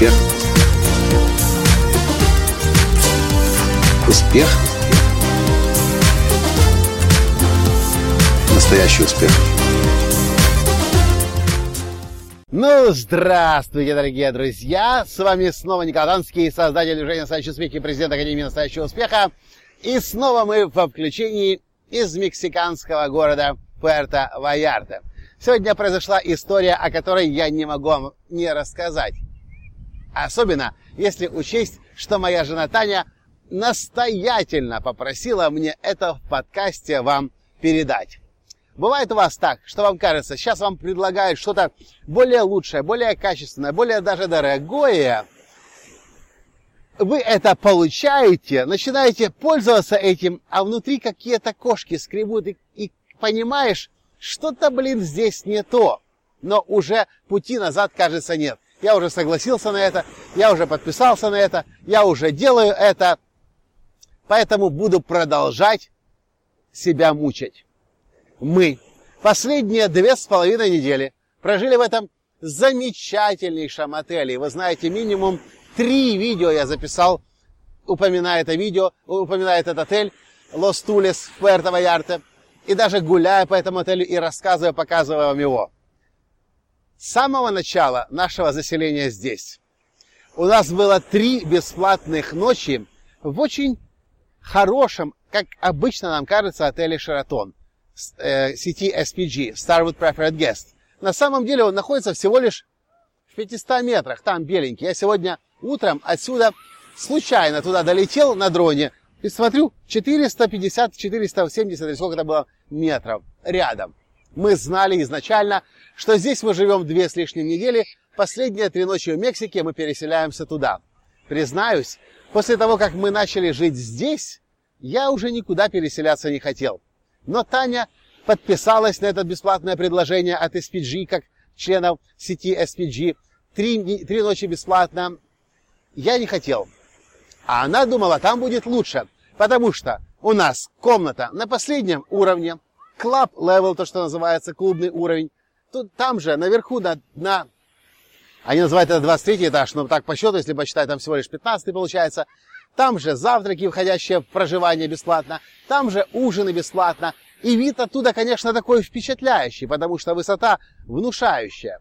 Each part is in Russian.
Успех. Успех. Настоящий успех. Ну, здравствуйте, дорогие друзья! С вами снова Николай Танский, создатель движения «Настоящий успех» и президент Академии «Настоящего успеха». И снова мы в включении из мексиканского города Пуэрто-Ваярте. Сегодня произошла история, о которой я не могу вам не рассказать. Особенно, если учесть, что моя жена Таня настоятельно попросила мне это в подкасте вам передать. Бывает у вас так, что вам кажется, сейчас вам предлагают что-то более лучшее, более качественное, более даже дорогое. Вы это получаете, начинаете пользоваться этим, а внутри какие-то кошки скребут, и, и понимаешь, что-то, блин, здесь не то. Но уже пути назад, кажется, нет. Я уже согласился на это, я уже подписался на это, я уже делаю это. Поэтому буду продолжать себя мучить. Мы последние две с половиной недели прожили в этом замечательнейшем отеле. Вы знаете, минимум три видео я записал, упоминая это видео, упоминая этот отель Лос Тулес в Пуэрто-Ваярте и даже гуляя по этому отелю и рассказывая, показывая вам его. С самого начала нашего заселения здесь у нас было три бесплатных ночи в очень хорошем, как обычно нам кажется, отеле «Шератон» э, сети SPG, Starwood Preferred Guest. На самом деле он находится всего лишь в 500 метрах, там беленький. Я сегодня утром отсюда случайно туда долетел на дроне и смотрю, 450, 470 или сколько это было метров рядом. Мы знали изначально, что здесь мы живем две с лишним недели. Последние три ночи в Мексике мы переселяемся туда. Признаюсь, после того, как мы начали жить здесь, я уже никуда переселяться не хотел. Но Таня подписалась на это бесплатное предложение от SPG, как членов сети SPG. Три, три ночи бесплатно. Я не хотел. А она думала, там будет лучше, потому что у нас комната на последнем уровне, клуб level, то, что называется клубный уровень. Тут, там же, наверху, на, на они называют это 23 этаж, но так по счету, если посчитать, там всего лишь 15 получается. Там же завтраки, входящие в проживание бесплатно. Там же ужины бесплатно. И вид оттуда, конечно, такой впечатляющий, потому что высота внушающая.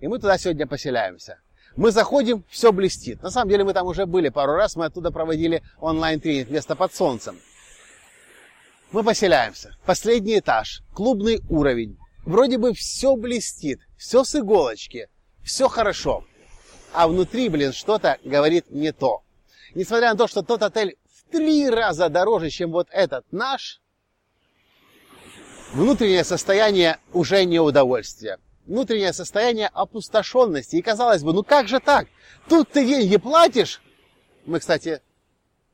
И мы туда сегодня поселяемся. Мы заходим, все блестит. На самом деле мы там уже были пару раз, мы оттуда проводили онлайн-тренинг место под солнцем. Мы поселяемся. Последний этаж, клубный уровень. Вроде бы все блестит, все с иголочки, все хорошо. А внутри, блин, что-то говорит не то. Несмотря на то, что тот отель в три раза дороже, чем вот этот наш, внутреннее состояние уже не удовольствие внутреннее состояние опустошенности. И казалось бы, ну как же так? Тут ты деньги платишь. Мы, кстати,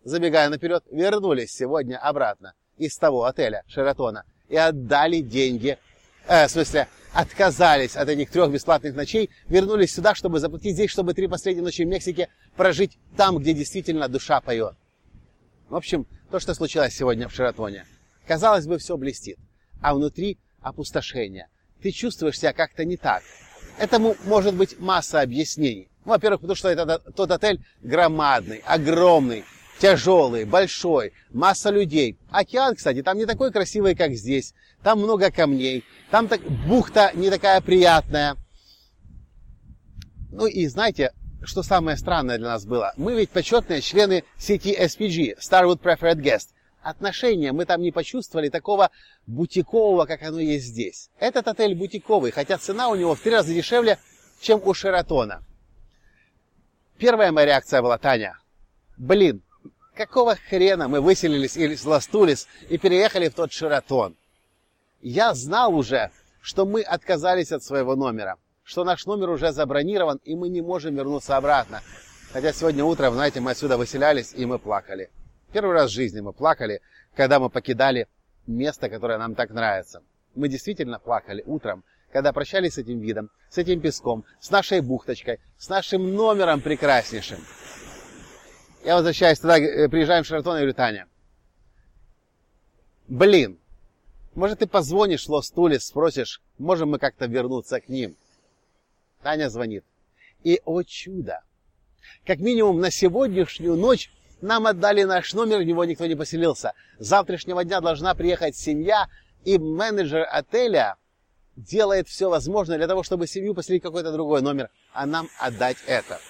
забегая наперед, вернулись сегодня обратно из того отеля Шератона и отдали деньги, э, в смысле, отказались от этих трех бесплатных ночей, вернулись сюда, чтобы заплатить здесь, чтобы три последние ночи в Мексике прожить там, где действительно душа поет. В общем, то, что случилось сегодня в Шератоне. Казалось бы, все блестит, а внутри опустошение – ты чувствуешь себя как-то не так. Этому может быть масса объяснений. Ну, во-первых, потому что это, тот отель громадный, огромный, тяжелый, большой, масса людей. Океан, кстати, там не такой красивый, как здесь. Там много камней, там так, бухта не такая приятная. Ну и знаете, что самое странное для нас было? Мы ведь почетные члены сети SPG, Starwood Preferred Guest отношения мы там не почувствовали такого бутикового, как оно есть здесь. Этот отель бутиковый, хотя цена у него в три раза дешевле, чем у Шератона. Первая моя реакция была, Таня, блин, какого хрена мы выселились из Ластулис и переехали в тот Шератон? Я знал уже, что мы отказались от своего номера, что наш номер уже забронирован, и мы не можем вернуться обратно. Хотя сегодня утром, знаете, мы отсюда выселялись, и мы плакали. Первый раз в жизни мы плакали, когда мы покидали место, которое нам так нравится. Мы действительно плакали утром, когда прощались с этим видом, с этим песком, с нашей бухточкой, с нашим номером прекраснейшим. Я возвращаюсь туда, э, приезжаем в Шаратон и говорю, Таня, блин, может ты позвонишь Лос Тулис, спросишь, можем мы как-то вернуться к ним? Таня звонит. И, о чудо, Как минимум на сегодняшнюю ночь нам отдали наш номер, в него никто не поселился. С завтрашнего дня должна приехать семья, и менеджер отеля делает все возможное для того, чтобы семью поселить в какой-то другой номер, а нам отдать это.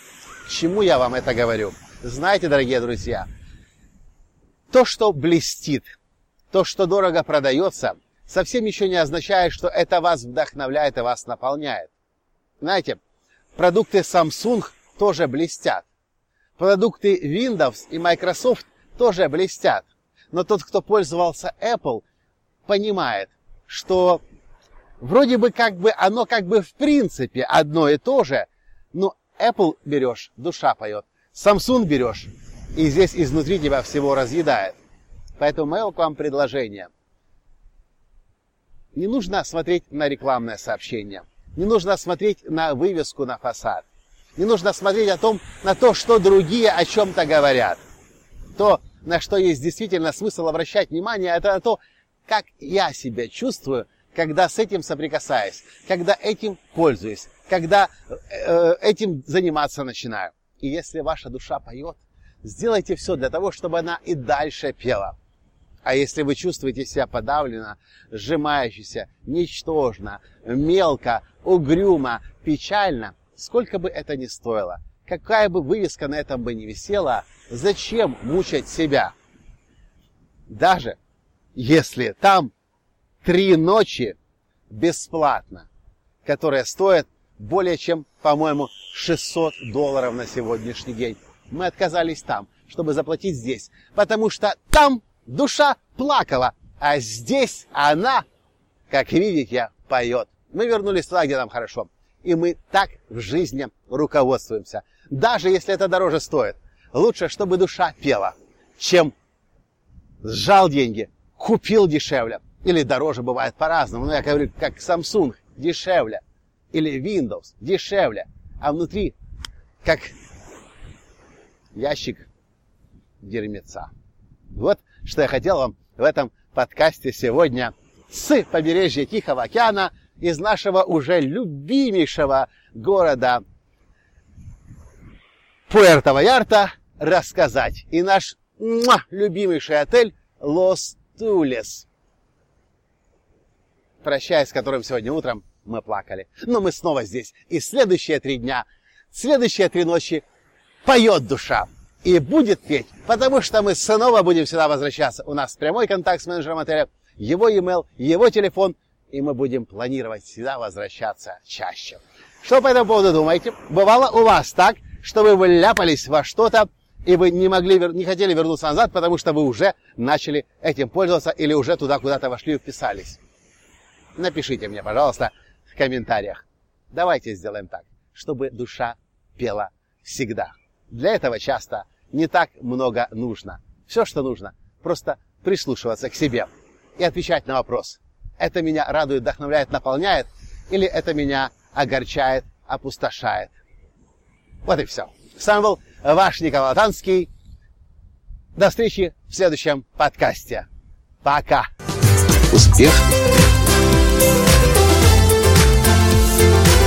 К чему я вам это говорю? Знаете, дорогие друзья, то, что блестит, то, что дорого продается, совсем еще не означает, что это вас вдохновляет и вас наполняет. Знаете, продукты Samsung тоже блестят. Продукты Windows и Microsoft тоже блестят. Но тот, кто пользовался Apple, понимает, что вроде бы как бы оно как бы в принципе одно и то же, но Apple берешь, душа поет. Samsung берешь, и здесь изнутри тебя всего разъедает. Поэтому мое к вам предложение. Не нужно смотреть на рекламное сообщение. Не нужно смотреть на вывеску на фасад. Не нужно смотреть о том, на то, что другие о чем-то говорят. То, на что есть действительно смысл обращать внимание, это на то, как я себя чувствую, когда с этим соприкасаюсь, когда этим пользуюсь, когда э, этим заниматься начинаю. И если ваша душа поет, сделайте все для того, чтобы она и дальше пела. А если вы чувствуете себя подавленно, сжимающийся, ничтожно, мелко, угрюмо, печально, сколько бы это ни стоило, какая бы вывеска на этом бы не висела, зачем мучать себя? Даже если там три ночи бесплатно, которые стоят более чем, по-моему, 600 долларов на сегодняшний день. Мы отказались там, чтобы заплатить здесь, потому что там душа плакала, а здесь она, как видите, поет. Мы вернулись туда, где нам хорошо. И мы так в жизни руководствуемся. Даже если это дороже стоит. Лучше, чтобы душа пела, чем сжал деньги, купил дешевле. Или дороже бывает по-разному. Но я говорю, как Samsung, дешевле. Или Windows, дешевле. А внутри, как ящик дерьмеца. Вот что я хотел вам в этом подкасте сегодня с побережья Тихого океана из нашего уже любимейшего города Пуэрто-Ваярта рассказать. И наш муа, любимейший отель Лос Тулес, прощаясь с которым сегодня утром мы плакали. Но мы снова здесь. И следующие три дня, следующие три ночи поет душа. И будет петь, потому что мы снова будем сюда возвращаться. У нас прямой контакт с менеджером отеля, его e-mail, его телефон, и мы будем планировать сюда возвращаться чаще. Что по этому поводу думаете? Бывало у вас так, что вы вляпались во что-то, и вы не могли, не хотели вернуться назад, потому что вы уже начали этим пользоваться или уже туда куда-то вошли и вписались. Напишите мне, пожалуйста, в комментариях. Давайте сделаем так, чтобы душа пела всегда. Для этого часто не так много нужно. Все, что нужно, просто прислушиваться к себе и отвечать на вопрос. Это меня радует, вдохновляет, наполняет, или это меня огорчает, опустошает. Вот и все. С вами был ваш Николай Танский. До встречи в следующем подкасте. Пока. Успех.